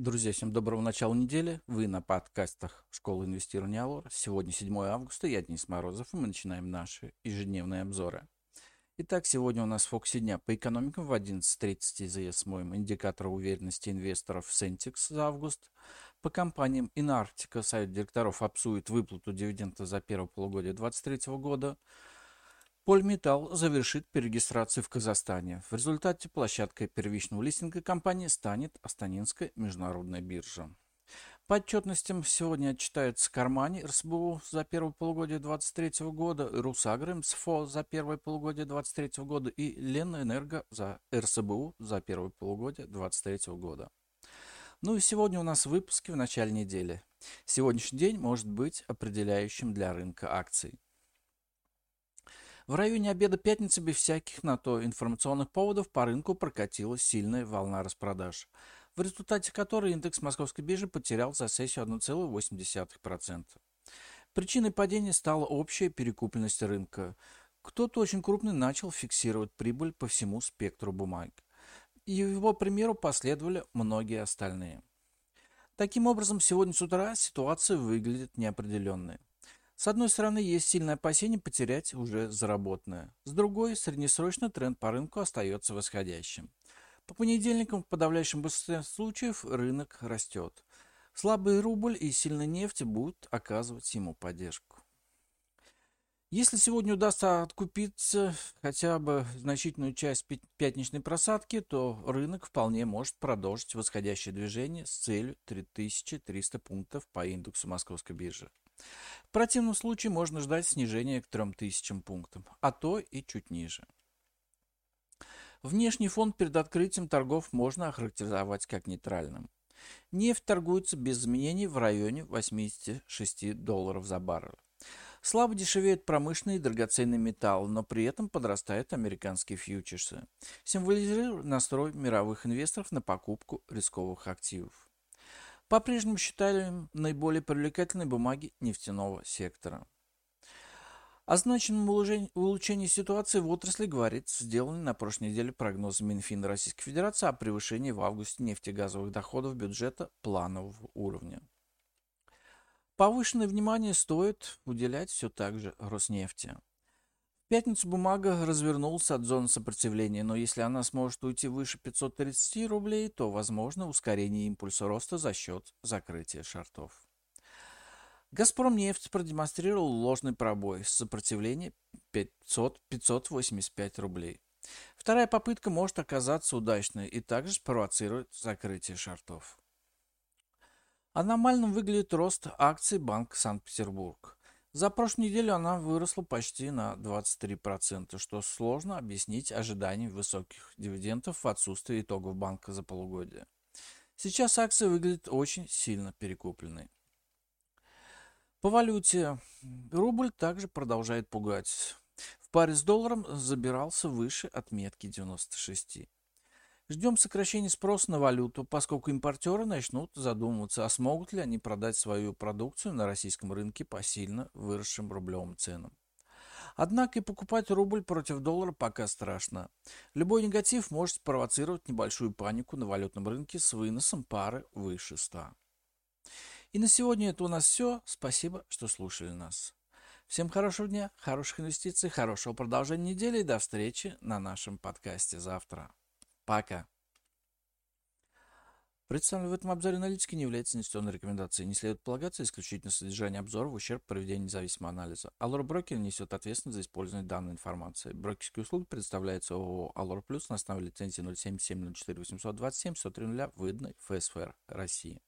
Друзья, всем доброго начала недели. Вы на подкастах Школы инвестирования Алор. Сегодня 7 августа, я Денис Морозов, и мы начинаем наши ежедневные обзоры. Итак, сегодня у нас в фокусе дня по экономикам в 11.30 ЗС моем индикатор уверенности инвесторов Sentix за август. По компаниям Инарктика совет директоров обсует выплату дивидендов за первое полугодие 2023 года. Польметалл завершит перерегистрацию в Казахстане. В результате площадкой первичного листинга компании станет Астанинская международная биржа. По отчетностям сегодня отчитаются Кармани РСБУ за первое полугодие 2023 года, Русагра МСФО за первое полугодие 2023 года и Ленэнерго за РСБУ за первое полугодие 2023 года. Ну и сегодня у нас выпуски в начале недели. Сегодняшний день может быть определяющим для рынка акций. В районе обеда пятницы без всяких на то информационных поводов по рынку прокатилась сильная волна распродаж, в результате которой индекс московской биржи потерял за сессию 1,8%. Причиной падения стала общая перекупленность рынка. Кто-то очень крупный начал фиксировать прибыль по всему спектру бумаг. И его примеру последовали многие остальные. Таким образом, сегодня с утра ситуация выглядит неопределенной. С одной стороны, есть сильное опасение потерять уже заработанное. С другой, среднесрочный тренд по рынку остается восходящим. По понедельникам в подавляющем большинстве случаев рынок растет. Слабый рубль и сильная нефть будут оказывать ему поддержку. Если сегодня удастся откупиться хотя бы значительную часть пятничной просадки, то рынок вполне может продолжить восходящее движение с целью 3300 пунктов по индексу московской биржи. В противном случае можно ждать снижения к 3000 пунктам, а то и чуть ниже. Внешний фон перед открытием торгов можно охарактеризовать как нейтральным. Нефть торгуется без изменений в районе 86 долларов за баррель. Слабо дешевеют промышленные и драгоценные металлы, но при этом подрастают американские фьючерсы, символизируя настрой мировых инвесторов на покупку рисковых активов. По-прежнему считаем наиболее привлекательной бумаги нефтяного сектора. О значимом улучшении ситуации в отрасли говорит сделанный на прошлой неделе прогноз Минфина Российской Федерации о превышении в августе нефтегазовых доходов бюджета планового уровня. Повышенное внимание стоит уделять все так же Роснефти пятницу бумага развернулась от зоны сопротивления, но если она сможет уйти выше 530 рублей, то возможно ускорение импульса роста за счет закрытия шортов. «Газпром» нефть продемонстрировал ложный пробой с сопротивлением 500-585 рублей. Вторая попытка может оказаться удачной и также спровоцирует закрытие шортов. Аномальным выглядит рост акций Банка Санкт-Петербург. За прошлую неделю она выросла почти на 23%, что сложно объяснить ожиданием высоких дивидендов в отсутствии итогов банка за полугодие. Сейчас акция выглядит очень сильно перекупленной. По валюте рубль также продолжает пугать. В паре с долларом забирался выше отметки 96. Ждем сокращения спроса на валюту, поскольку импортеры начнут задумываться, а смогут ли они продать свою продукцию на российском рынке по сильно выросшим рублевым ценам. Однако и покупать рубль против доллара пока страшно. Любой негатив может спровоцировать небольшую панику на валютном рынке с выносом пары выше 100. И на сегодня это у нас все. Спасибо, что слушали нас. Всем хорошего дня, хороших инвестиций, хорошего продолжения недели и до встречи на нашем подкасте завтра. Пока. Представленный в этом обзоре аналитики не является инвестиционной рекомендацией. Не следует полагаться исключительно содержание обзора в ущерб проведению независимого анализа. Allure Broker несет ответственность за использование данной информации. Брокерские услуги предоставляются ООО Allure Plus на основе лицензии 077 04 827 103 выданной ФСФР России.